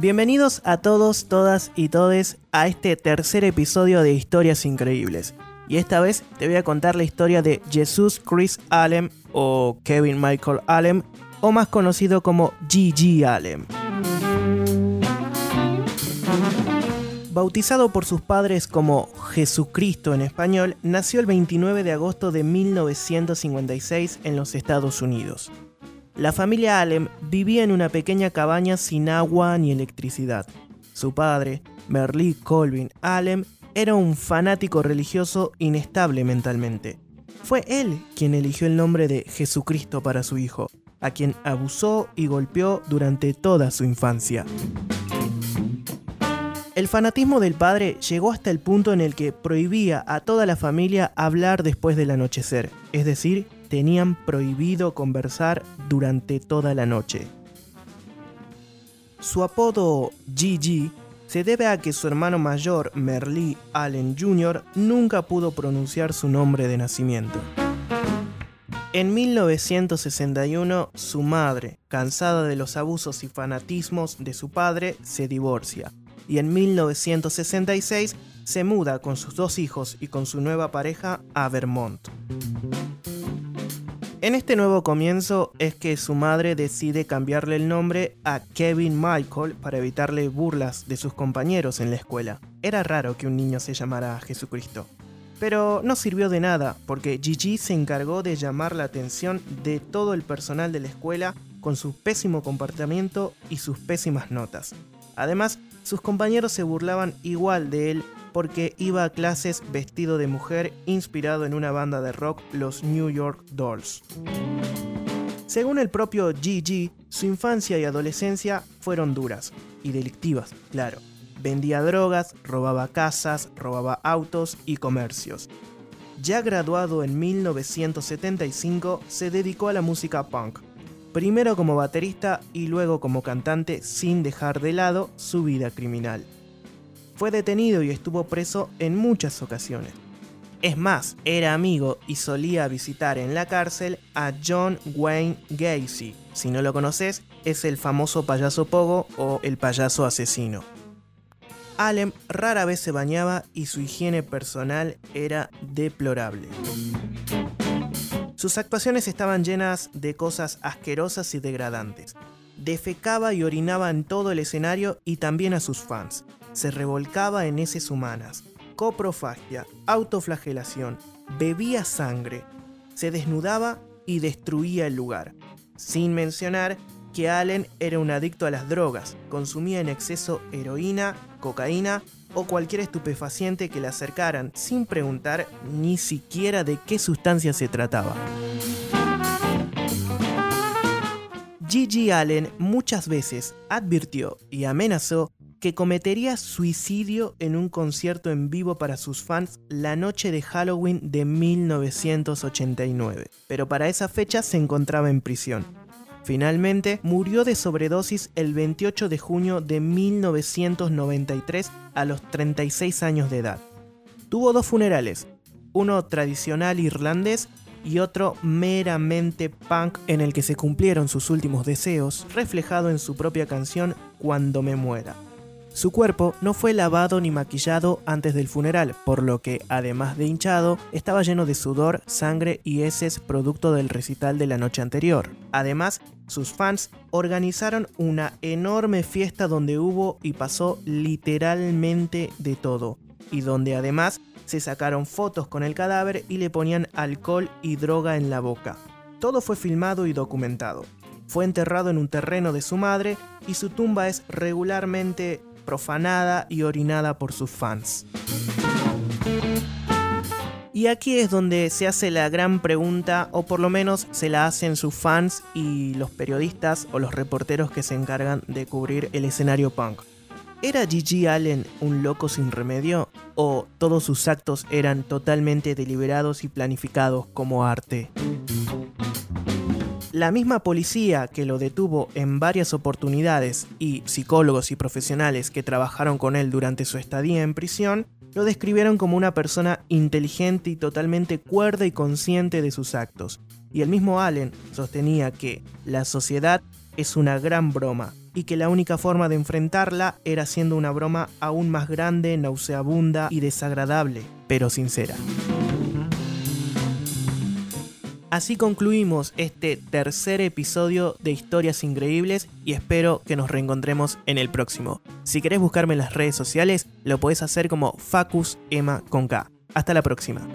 Bienvenidos a todos, todas y todes a este tercer episodio de Historias Increíbles. Y esta vez te voy a contar la historia de Jesus Chris Allen o Kevin Michael Allen o más conocido como G.G. Allen. Bautizado por sus padres como Jesucristo en español, nació el 29 de agosto de 1956 en los Estados Unidos. La familia Allen vivía en una pequeña cabaña sin agua ni electricidad. Su padre, Merle Colvin Allen, era un fanático religioso inestable mentalmente. Fue él quien eligió el nombre de Jesucristo para su hijo, a quien abusó y golpeó durante toda su infancia. El fanatismo del padre llegó hasta el punto en el que prohibía a toda la familia hablar después del anochecer, es decir, tenían prohibido conversar durante toda la noche. Su apodo Gigi se debe a que su hermano mayor, Merle Allen Jr., nunca pudo pronunciar su nombre de nacimiento. En 1961, su madre, cansada de los abusos y fanatismos de su padre, se divorcia, y en 1966 se muda con sus dos hijos y con su nueva pareja a Vermont. En este nuevo comienzo es que su madre decide cambiarle el nombre a Kevin Michael para evitarle burlas de sus compañeros en la escuela. Era raro que un niño se llamara Jesucristo. Pero no sirvió de nada, porque Gigi se encargó de llamar la atención de todo el personal de la escuela con su pésimo comportamiento y sus pésimas notas. Además, sus compañeros se burlaban igual de él porque iba a clases vestido de mujer inspirado en una banda de rock, los New York Dolls. Según el propio Gigi, su infancia y adolescencia fueron duras y delictivas, claro. Vendía drogas, robaba casas, robaba autos y comercios. Ya graduado en 1975, se dedicó a la música punk, primero como baterista y luego como cantante sin dejar de lado su vida criminal. Fue detenido y estuvo preso en muchas ocasiones. Es más, era amigo y solía visitar en la cárcel a John Wayne Gacy. Si no lo conoces, es el famoso payaso Pogo o el payaso asesino. Allen rara vez se bañaba y su higiene personal era deplorable. Sus actuaciones estaban llenas de cosas asquerosas y degradantes. Defecaba y orinaba en todo el escenario y también a sus fans se revolcaba en heces humanas, coprofagia, autoflagelación, bebía sangre, se desnudaba y destruía el lugar. Sin mencionar que Allen era un adicto a las drogas, consumía en exceso heroína, cocaína o cualquier estupefaciente que le acercaran sin preguntar ni siquiera de qué sustancia se trataba. Gigi Allen muchas veces advirtió y amenazó que cometería suicidio en un concierto en vivo para sus fans la noche de Halloween de 1989, pero para esa fecha se encontraba en prisión. Finalmente, murió de sobredosis el 28 de junio de 1993 a los 36 años de edad. Tuvo dos funerales, uno tradicional irlandés y otro meramente punk en el que se cumplieron sus últimos deseos, reflejado en su propia canción Cuando me muera. Su cuerpo no fue lavado ni maquillado antes del funeral, por lo que, además de hinchado, estaba lleno de sudor, sangre y heces producto del recital de la noche anterior. Además, sus fans organizaron una enorme fiesta donde hubo y pasó literalmente de todo, y donde además se sacaron fotos con el cadáver y le ponían alcohol y droga en la boca. Todo fue filmado y documentado. Fue enterrado en un terreno de su madre y su tumba es regularmente profanada y orinada por sus fans. Y aquí es donde se hace la gran pregunta, o por lo menos se la hacen sus fans y los periodistas o los reporteros que se encargan de cubrir el escenario punk. ¿Era Gigi Allen un loco sin remedio? ¿O todos sus actos eran totalmente deliberados y planificados como arte? La misma policía que lo detuvo en varias oportunidades y psicólogos y profesionales que trabajaron con él durante su estadía en prisión lo describieron como una persona inteligente y totalmente cuerda y consciente de sus actos. Y el mismo Allen sostenía que la sociedad es una gran broma y que la única forma de enfrentarla era siendo una broma aún más grande, nauseabunda y desagradable, pero sincera. Así concluimos este tercer episodio de Historias Increíbles y espero que nos reencontremos en el próximo. Si querés buscarme en las redes sociales, lo podés hacer como Facus Emma con K. Hasta la próxima.